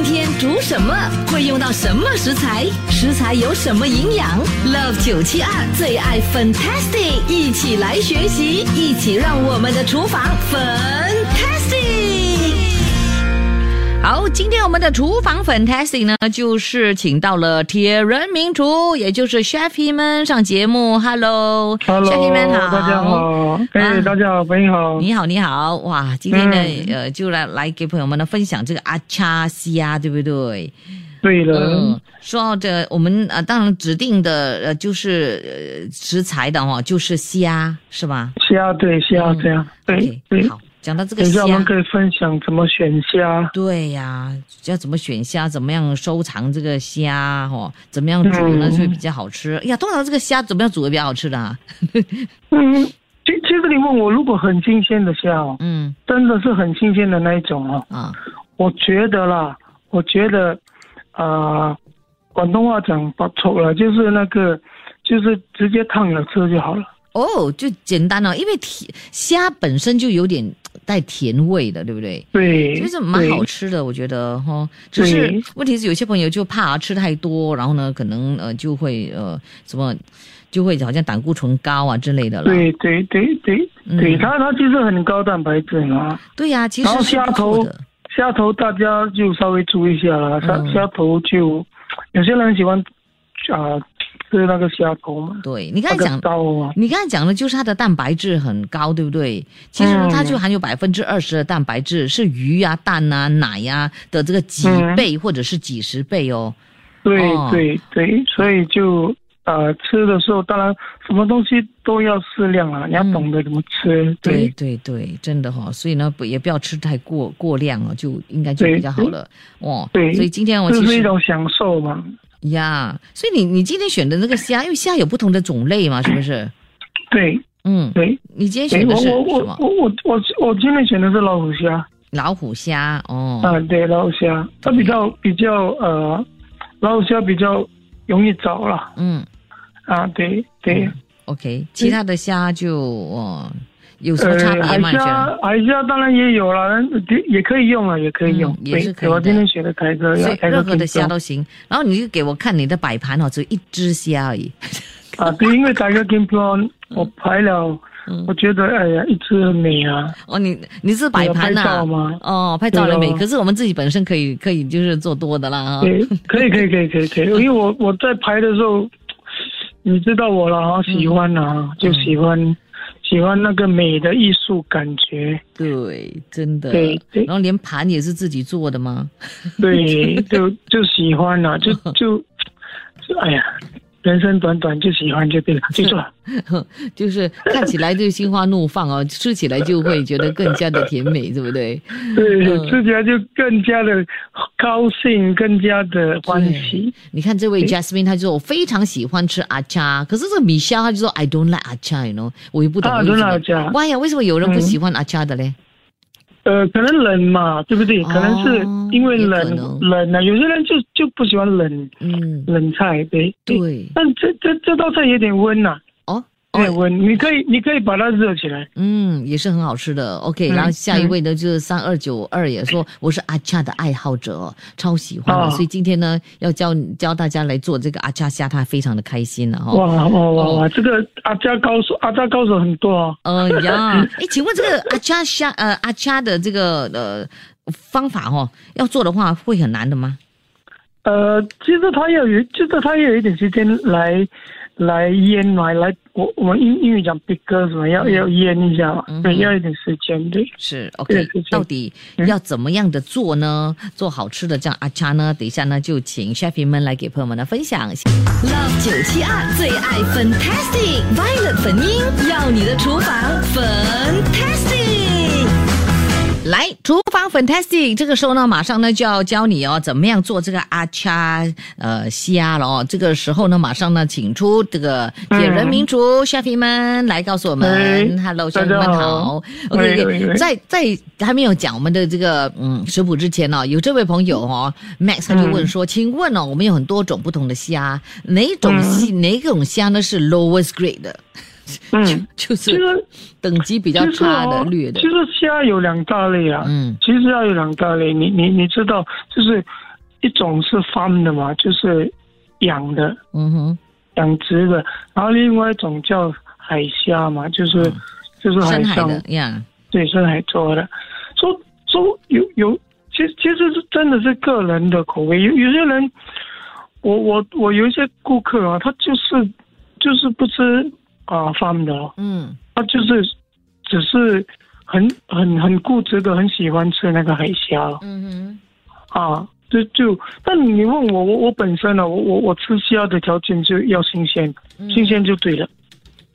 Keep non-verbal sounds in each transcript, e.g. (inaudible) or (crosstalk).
今天煮什么？会用到什么食材？食材有什么营养？Love 九七二最爱 Fantastic，一起来学习，一起让我们的厨房粉。好，今天我们的厨房 Fantastic 呢，就是请到了铁人名厨，也就是 Chef 们上节目。Hello，Chef 们好，大家好，哎、啊大家好，朋友好。你好，你好，哇，今天呢，嗯呃，就来来给朋友们呢分享这个阿恰虾，对不对？对了，嗯，说到这，我们呃，当然指定的呃就是呃食材的哦，就是虾，是吧？虾对虾嗯这样，对对。好，讲到这个等一下我们。可以分享怎么选虾。对呀、要怎么选虾，怎么样收藏这个虾哦，怎么样煮呢嗯就会比较好吃。哎呀，通常这个虾怎么样煮会比较好吃的啊？(laughs) 嗯，其其实你问我，如果很新鲜的虾哦，嗯真的是很新鲜的那一种哦，啊，我觉得啦，我觉得，呃，广东话讲不错了，就是那个，就是直接烫了吃就好了。哦，就简单了、因为虾本身就有点带甜味的，对不对？对，其实蛮好吃的，我觉得哈。只是问题是有些朋友就怕吃太多，然后呢，可能呃就会呃什么，就会好像胆固醇高啊之类的了。对对对对嗯对，它它其实很高蛋白质嘛。对呀、其然后实是虾头。虾头大家就稍微注意一下啦，虾、嗯虾头就有些人喜欢啊、吃那个虾头嘛，对你刚才讲，你刚才讲的就是它的蛋白质很高，对不对？其实嗯它就含有百分之二十的蛋白质，是鱼啊、蛋啊、奶呀、的这个几嗯倍或者是几十倍哦。对、哦对对，所以就呃吃的时候，当然什么东西都要适量啊，你要嗯懂得怎么吃，对对对对，真的哈、所以呢，不也不要吃太过过量了，就应该就比较好了哦。对所以今天我其实是一种享受嘛。呀，所以你你今天选的那个虾，因为虾有不同的种类嘛，是不是？对嗯，对，你今天选的是我我我什么？我我我我今天选的是老虎虾老虎虾哦。啊，对老虎虾，它比较比较呃，老虎虾比较容易找了。嗯啊，对对。嗯，OK，其他的虾就哦有什么呃，差别吗？你觉海虾得？海虾当然也有了，也也可以用啊，也可以用。嗯也是可以的。我今天学的台哥，所以台哥任何的虾都行，然后你就给我看你的摆盘哦，只有一只虾而已。啊，对，因为台哥 Game Plan 我排了，嗯。我觉得哎呀，一只很美啊，哦，你你是摆盘呐、啊拍照吗？哦，拍照的美，哦可是我们自己本身可以可以就是做多的啦可以可以可以可以可以，(laughs) 因为我我在拍的时候，你知道我了啊，喜欢嗯啊，就喜欢喜欢那个美的艺术感觉，对，真的。对对然后连盘也是自己做的吗？对，就就喜欢啊，就 (laughs) 就就哎呀，人生短短就喜欢就对了，记住了。就是看起来就心花怒放哦，吃起来就会觉得更加的甜美，对不对？对，嗯吃起来就更加的高兴，更加的欢喜。你看这位 Jasmine，她就说我非常喜欢吃阿 cha，可是这个米虾她就说 I don't like 阿 cha，you know，我也不懂啊为什 don't 么 like acha。哇呀，为什么有人不喜欢阿 cha 的嘞？呃，可能冷嘛，对不对？哦可能是因为冷冷啊，有些人就就不喜欢冷嗯，冷菜，对。对，但这这这道菜有点温呐、哦有点哦，温，你可以你可以把它热起来。嗯，也是很好吃的。OK，嗯然后下一位呢就是三二九二也说我是阿 cha 的爱好者哦，超喜欢的，哦所以今天呢要教教大家来做这个阿 cha 虾，他非常的开心了哈、哇哇哇！这个阿恰高手，阿恰高手很多哦。呃呀，(laughs) 哎，请问这个阿 cha 虾呃阿 cha 的这个呃方法哦，要做的话会很难的吗？呃，其实他要有，就是它要有一点时间来来腌来来，我我们英英语讲 big 什么，要要腌一下嘛，对，要一点时间，对。是 OK，到底要怎么样的做呢？做好吃的这样阿叉呢？等一下呢就请 chef 们来给朋友们来分享。Love 九七二最爱 Fantastic Violet 粉音，要你的厨房 Fantastic。来，厨房 fantastic，这个时候呢，马上呢就要教你哦，怎么样做这个阿恰呃虾了哦。这个时候呢，马上呢，请出这个铁人名厨 chef 们来告诉我们。哎，Hello，大 chef 家们好。OK，在在还没有讲我们的这个嗯食谱之前呢、有这位朋友哦，Max 他就问说，请问哦，我们有很多种不同的虾，哪种虾、哪种虾呢是 lowest grade 的？(laughs) 嗯，就是其实等级比较差的、绿的。其。实虾有两大类啊，嗯。其实要有两大类，你你你知道，就是一种是 farm 的嘛，就是养的嗯哼，养殖的，然后另外一种叫海虾嘛，就是、就是海上深海的呀，对深海做的，说说有有，其实其实是真的是个人的口味，有有些人，我我我有一些顾客啊，他就是就是不吃啊 farm 的哦。嗯他就是只是很很很固执的，很喜欢吃那个海虾嗯啊。就就，但你问我，我我本身呢，我我我吃虾的条件就要新鲜，新鲜就对了。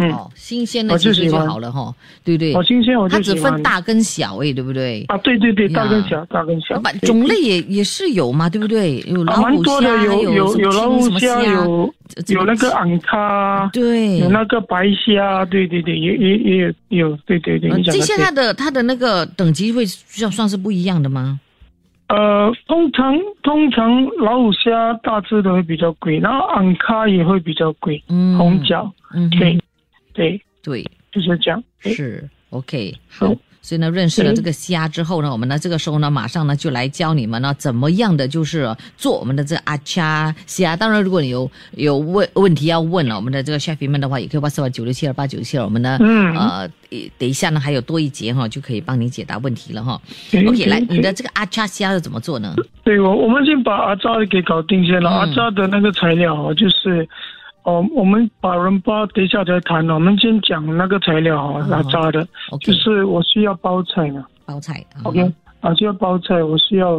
嗯，哦，新鲜的我其实就就好了哈，对不对好？新鲜我它只分大跟小哎，对不对？啊，对对对，大跟小，大跟小种类也也是有嘛，对不对？有啊老虎虾，有有有老虎虾，有有那个昂卡，对有那个白虾，对对对，也也也有有，对对对，这些它。的它的那个等级会算算是不一样的吗？呃，通常通常老虎虾大只的会比较贵，然后昂卡也会比较贵，嗯，红脚，嗯，对对，对，就是这样。是 OK 好。所以呢，认识了这个虾之后呢，我们呢这个时候呢，马上呢就来教你们呢怎么样的就是做我们的这个阿恰虾。当然，如果你有有问问题要问了，我们的这个 chef 们的话，也可以 WhatsApp 九六七二八九七二，我们呢、嗯呃等一下呢还有多一节哈，就可以帮你解答问题了哈。对 OK，对来，你的这个阿恰虾是怎么做呢？对我我们先把阿扎给搞定先了。嗯阿扎的那个材料啊，就是。哦，我们把人包等一下再谈了。我们先讲那个材料哦，嗯阿扎的，就是我需要包菜嘛。包菜。嗯 OK，啊，需要包菜，我需要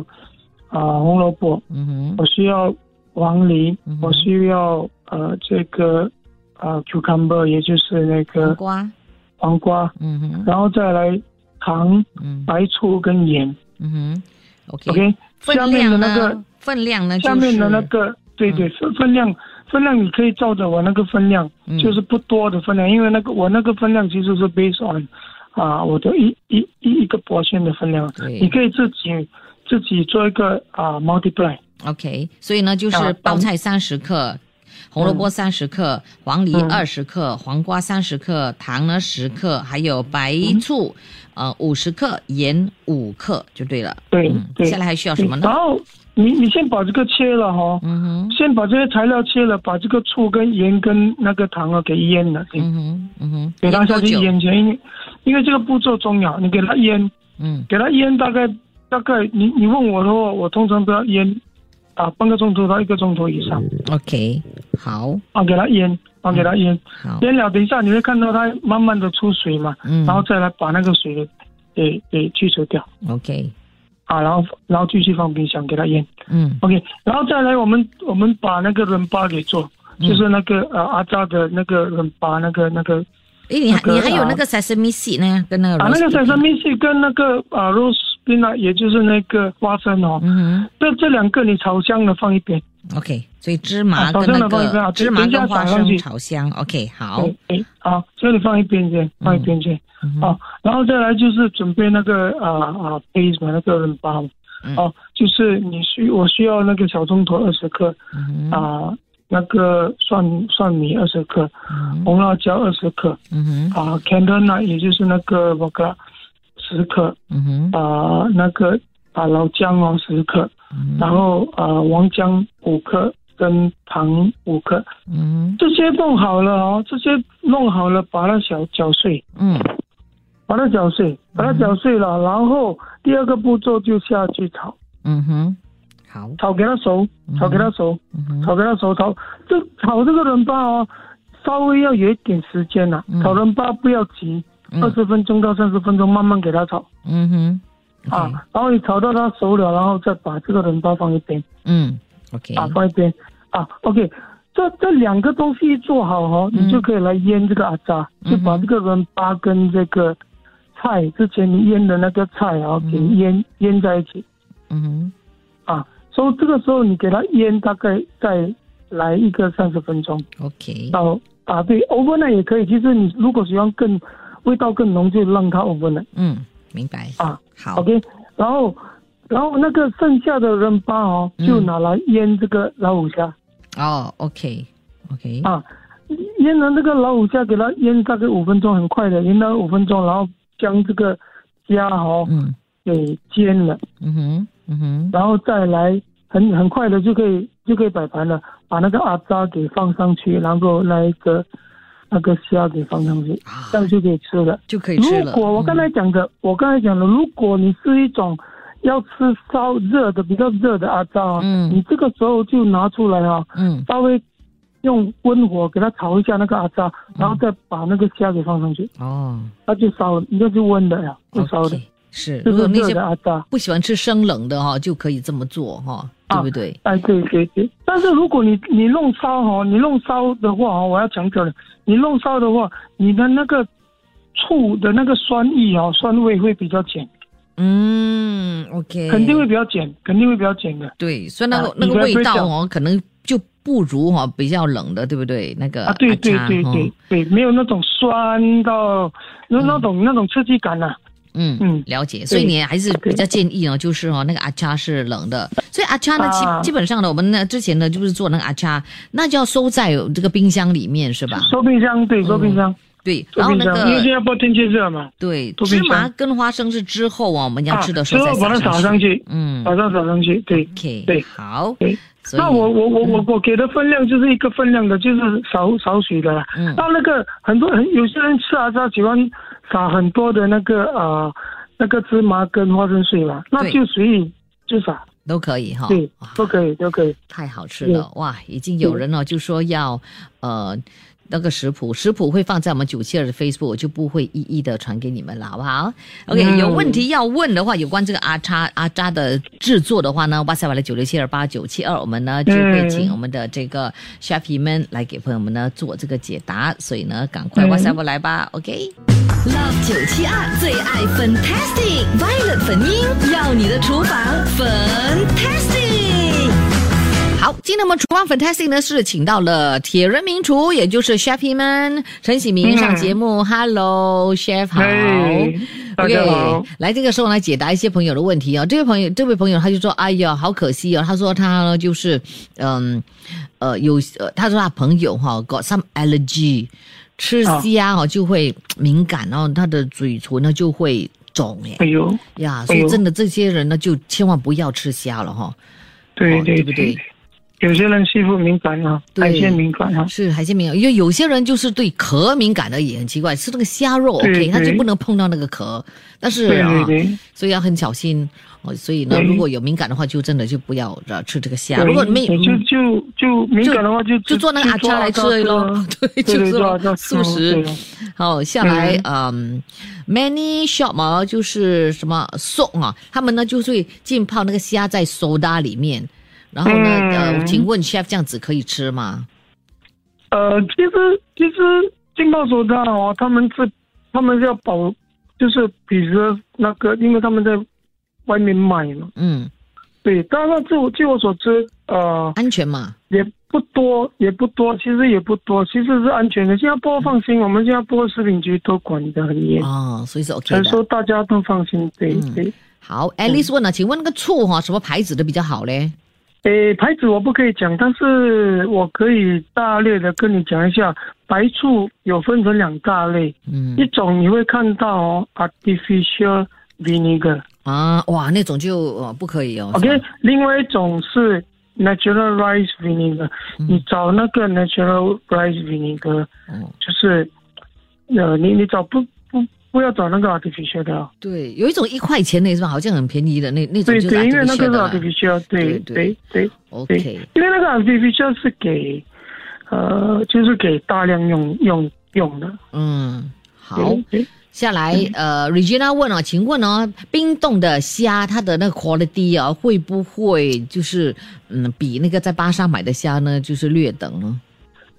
啊红萝卜，嗯哼，我需要黄梨，我需要呃这个啊 cucumber，也就是那个黄个瓜。黄瓜，嗯哼，然后再来糖、嗯白醋跟盐。嗯哼，OK。OK，下面的那个？分量呢？下面的那个，对对，分分量分量你可以照着我那个分量，嗯。就是不多的分量，因为那个我那个分量其实是 based on 啊我的一一一一个 portion 的分量，对。你可以自己自己做一个啊 multiply。OK，所以呢，就是啊包菜三十克，红萝卜三十克，黄梨嗯。二十克，黄瓜三十克，糖呢十克，还有白醋，呃五十克，盐五克就对了。对嗯，对。下来还需要什么呢？然？后你你先把这个切了哈、嗯哼，先把这些材料切了，把这个醋跟盐跟那个糖啊给腌了，嗯哼，嗯哼，给它下去腌多久？腌起来，因为因为这个步骤重要，你给它腌，嗯。给它腌大概大概你你问我的话，我通常都要腌啊半个钟头到一个钟头以上，OK，好，啊，给它腌啊给它腌，好，腌了等一下你会看到它慢慢的出水嘛，嗯。然后再来把那个水给给给去除掉，OK，啊，然后然后继续放冰箱给它腌。嗯。OK，然后再来我们我们把那个伦巴给做，嗯。就是那个呃阿扎的那个伦巴那个那个诶，你还那个你还有啊那个 sesame seed 呢，跟那个啊那个米西跟那个啊 rose bean 啊，也就是那个花生哦，嗯这这两个你炒香了放一边，哼，OK，所以芝麻的放一边啊个芝麻跟花生炒香，OK，好。对，对啊，所以你放一边先，放一边先、嗯哼。啊，然后再来就是准备那个啊啊 paste 嘛，那个润巴嘛，嗯。哦、就是你需我需要那个小葱头二十克啊，那个蒜蒜米二十克，嗯红辣椒二十克。哼，啊 c a n d n a 也就是那个我个十克，嗯哼，啊、那个啊老姜哦十克，嗯。然后啊王姜五克跟糖五克，嗯。这些弄好了哦，这些弄好了，把它小搅碎，嗯。把它搅碎，把它搅碎了，然后第二个步骤就下去炒，嗯哼，好，炒给它熟，炒给它熟，嗯，炒给它熟，炒。这炒这个人巴哦，稍微要有一点时间呐、嗯。炒人巴不要急，嗯。二十分钟到三十分钟慢慢给它炒。嗯哼啊然后你炒到它熟了，然后再把这个人包放一边。嗯，OK，啊，放一边。啊，OK，这这两个东西一做好哦，嗯。你就可以来腌这个阿扎，嗯就把这个人巴跟这个菜之前你腌的那个菜啊，给嗯腌腌在一起。嗯啊，所以这个时候你给它腌大概再来一个三十分钟，OK，到啊，对，overnight 也可以。其实你如果喜欢更味道更浓，就让它 overnight 嗯，明白。啊好，OK。然后然后那个剩下的人巴哦，嗯就拿来腌这个老虎虾。哦，OK，OK，啊，腌了那个老虎虾，给它腌大概五分钟，很快的，腌到五分钟，然后将这个虾哦嗯给煎了，嗯哼，嗯哼，然后再来很很快的就可以就可以摆盘了，把那个阿扎给放上去，然后那一个那个虾给放上去，啊。这样就可以吃了。就可以吃如。果我刚才讲的，我刚才讲的，如果你是一种要吃烧热的、比较热的阿扎啊，嗯。你这个时候就拿出来啊，嗯。稍微用温火给它炒一下那个阿扎，然后再把那个虾给放上去，哦。它就烧了，那就温的呀，不烧的是。如果那些阿扎。不喜欢吃生冷的哈，就可以这么做哈，对啊不对？哎，对对对，但是如果你你弄烧哈，你弄烧的话哈，我要强调了，你弄烧的话，你的那个醋的那个酸意啊，酸味会比较减，嗯，OK，肯定会比较减，肯定会比较减的。对，所以那个、啊那个味道哦，可能就不如哈比较冷的，对不对？那个啊，对对对对，对，没有那种酸到那那种那种刺激感呐、嗯嗯。了解。所以你还是比较建议呢，就是哦那个阿茶是冷的，所以阿茶呢基、啊。基本上呢，我们呢之前呢就是做那个阿茶，那就要收在这个冰箱里面是吧？收冰箱，对，收冰箱，对，然后那冰箱，因为现个在不天气热嘛，对收冰箱。芝麻跟花生是之后啊，我们要吃的时候再之后把它撒上上去，嗯。马上撒上去，对。对。好，那我我我我我给的分量就是一个分量的，就是少少许的啦。嗯。到那个很多很有些人吃阿扎喜欢撒很多的那个呃那个芝麻跟花生碎嘛，那就随意就撒，都可以哈，对，都可以都可以。太好吃了哇！已经有人哦就说要呃那个食谱，食谱会放在我们九七二的 Facebook，我就不会一一的传给你们了，好不好？OK，、嗯有问题要问的话，有关这个阿叉阿扎的制作的话呢，哇塞，完了九六七二八九七二，我们呢就会请我们的这个 chef 们来给朋友们呢做这个解答，所以呢赶快嗯哇塞过来吧，OK。Love 九七二最爱 Fantastic Violet 粉音，要你的厨房 Fantastic。好，今天我们厨房 Fantastic 呢是请到了铁人名厨，也就是 Chef 们陈喜明上节目。Hello Chef 好。嘿大家好。OK，来这个时候来解答一些朋友的问题啊、这位朋友，这位朋友他就说：“哎呀，好可惜哦。”他说他呢就是嗯呃有呃，他说他朋友哈、got some allergy，吃虾哦就会敏感，然后他的嘴唇呢就会肿哎哎呦，呀，所以真的这些人呢就千万不要吃虾了哈、哦对对对？不对？有些人皮肤敏感啊，对。海鲜敏感啊，是海鲜敏感，因为有些人就是对壳敏感的也很奇怪，吃那个虾肉对 OK，他就不能碰到那个壳，但是啊。所以要很小心哦。所以呢，如果有敏感的话，就真的就不要呃吃这个虾。如果没对就就就敏感的话就就做那个阿叉来吃咯，对，就做做阿扎素食。好，下来嗯。嗯，many shop 嘛，就是什么送啊，他们呢就会浸泡那个虾在 soda 里面，然后呢，呃，嗯请问 chef 这样子可以吃吗？呃，其实其实浸泡手段哦，他们是他们是要保，就是比如说那个，因为他们在外面卖嘛，嗯，对。当然，据我据我所知，呃，安全嘛？也不多，也不多，其实也不多，其实是安全的。新加坡放心，我们新加坡食品局都管得很严，哦，所以是 OK 所以。说大家都放心。对嗯对。好，Alice 问了，请问那个醋哈、什么牌子的比较好嘞？诶，牌子我不可以讲，但是我可以大略的跟你讲一下，白醋有分成两大类，嗯一种你会看到哦，artificial vinegar，OK，、啊，哇，那种就哦不可以哦。OK，另外一种是 natural rice vinegar，、嗯。你找那个 natural rice vinegar，嗯，就是，呃，你你找不不不要找那个 artificial 的、哦，对，有一种一块钱的是吧？好像很便宜的那那种就是对对，因为那个 artificial 对对对对对。OK，因为那个 artificial 是给，呃，就是给大量用用用的。嗯，好。下来，呃，Regina 问哦，请问哦，冰冻的虾它的那个 quality 啊，会不会就是嗯，比那个在巴沙买的虾呢，就是略等呢？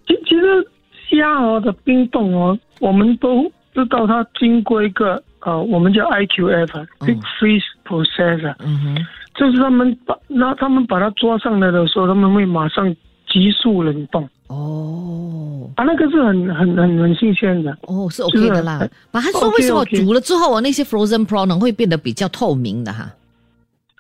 其其实虾哦的冰冻哦，我们都知道它经过一个呃，我们叫 IQF，Big Freeze Processor，、嗯哼，就是他们把那他们把它抓上来的时候，他们会马上急速冷冻。哦。啊，那个是很很很很新鲜的。哦，是 OK 的啦。呃。把它说为什么煮了之后啊，那些 frozen prawn 会变得比较透明的哈？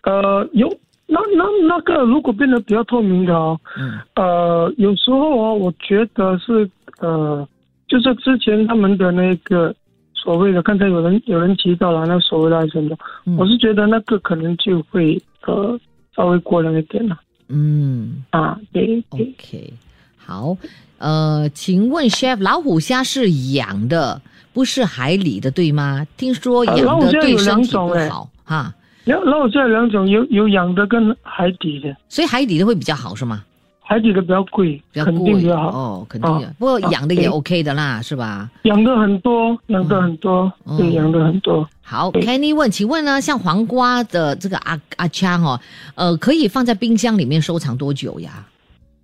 呃，有那那那个如果变得比较透明的哦，嗯。呃，有时候哦，我觉得是呃，就是之前他们的那个所谓的，刚才有人有人提到了那所谓的什么，嗯我是觉得那个可能就会呃稍微过量一点了嗯啊，对对。，OK，好，呃，请问 chef，老虎虾是养的，不是海里的，对吗？听说呃养老虎虾有的对身体不好哈，然后然后这两种有有养的跟海底的，所以海底的会比较好是吗？海底的比较贵，比较肯定贵比较好。哦，肯定的啊。不过养的也 OK 的啦，是吧？养的很多，养的很多，嗯对，养的很多。好，Kenny 问，请问呢，像黄瓜的这个阿阿枪哦，呃，可以放在冰箱里面收藏多久呀？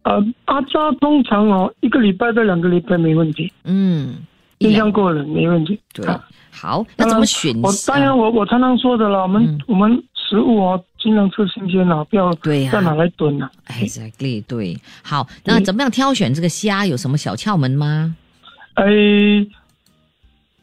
呃，阿扎通常哦，一个礼拜到两个礼拜没问题，嗯，一冰箱过了没问题。对啊，好，那怎么选？我当然我我常常说的了，我们、嗯我们食物哦，尽量吃新鲜的，不要对呀不要拿来炖了。Exactly，对。好，那怎么样挑选这个虾？有什么小窍门吗？哎，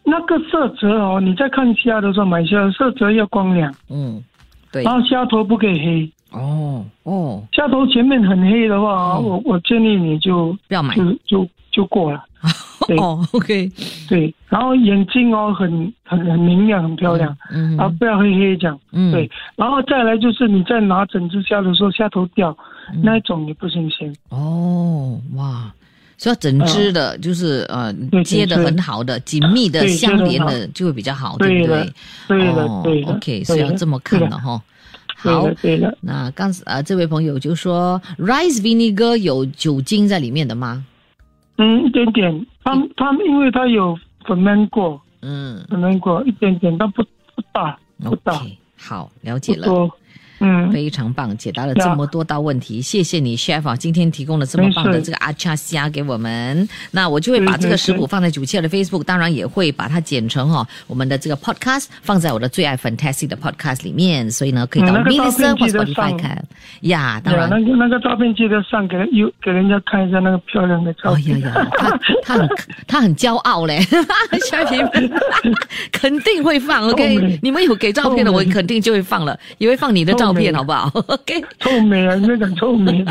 那个色泽哦，你在看虾的时候买虾，色泽要光亮，嗯，对然。后虾头不可以黑。哦哦，虾头前面很黑的话，嗯我我建议你就不要买。就就就过了。(laughs) 对哦，(laughs) OK，对，然后眼睛哦很很很明亮，很漂亮，嗯啊，不要黑黑这样。嗯，对，然后再来就是你在拿整只虾的时候，虾头掉，嗯那一种也不新鲜。哦，哇，所以整只的，就是呃对接的很好的、紧密的、相连的，就会比较好，对不对的？对的哦，对的。OK，所以要这么看对的的哈。好。那刚啊、这位朋友就说，rice vinegar 有酒精在里面的吗？嗯，一点点。他他因为他有 ferment 过嗯，ferment 过一点点，但不不大，不大好，了解了。嗯，非常棒，解答了这么多道问题，谢谢你，chef 啊，今天提供了这么棒的这个阿恰虾给我们。那我就会把这个食谱放在九七二的 Facebook，当然也会把它剪成哦我们的这个 podcast 放在我的最爱 Fantastic 的 podcast 里面，所以呢可以到 m i 照 l l i c e n 片或 Spotify 上看呀。当然那，个那个照片记得上给有给人家看一下那个漂亮的照哦呀片。呀，他他很他很骄傲嘞，(laughs) 小平 (laughs) 肯定会放，OK？你们有给照片的，我肯定就会放了，也会放你的照片，好不好？(laughs) OK？臭美啊，那种臭美。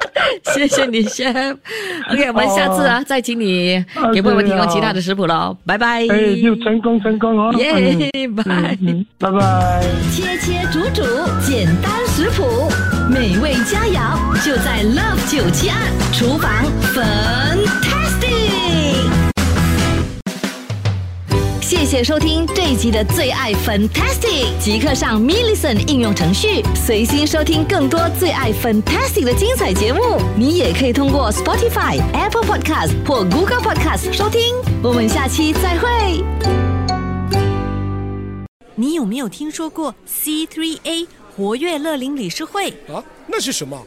(laughs) 谢谢你，chef。(laughs) OK，我们下次啊，再请你啊给为我们提供其他的食谱喽，拜拜。哎，就成功成功哦。耶嗯，拜。拜拜。切切煮煮，简单食谱，美味佳肴就在 Love 九七二厨房，Fantastic。谢收听这一集的最爱 Fantastic，即刻上 m i l l i c e n 应用程序，随心收听更多最爱 Fantastic 的精彩节目。你也可以通过 Spotify、Apple Podcast 或 Google Podcast 收听。我们下期再会。你有没有听说过 C3A 活跃乐龄理事会？啊，那是什么？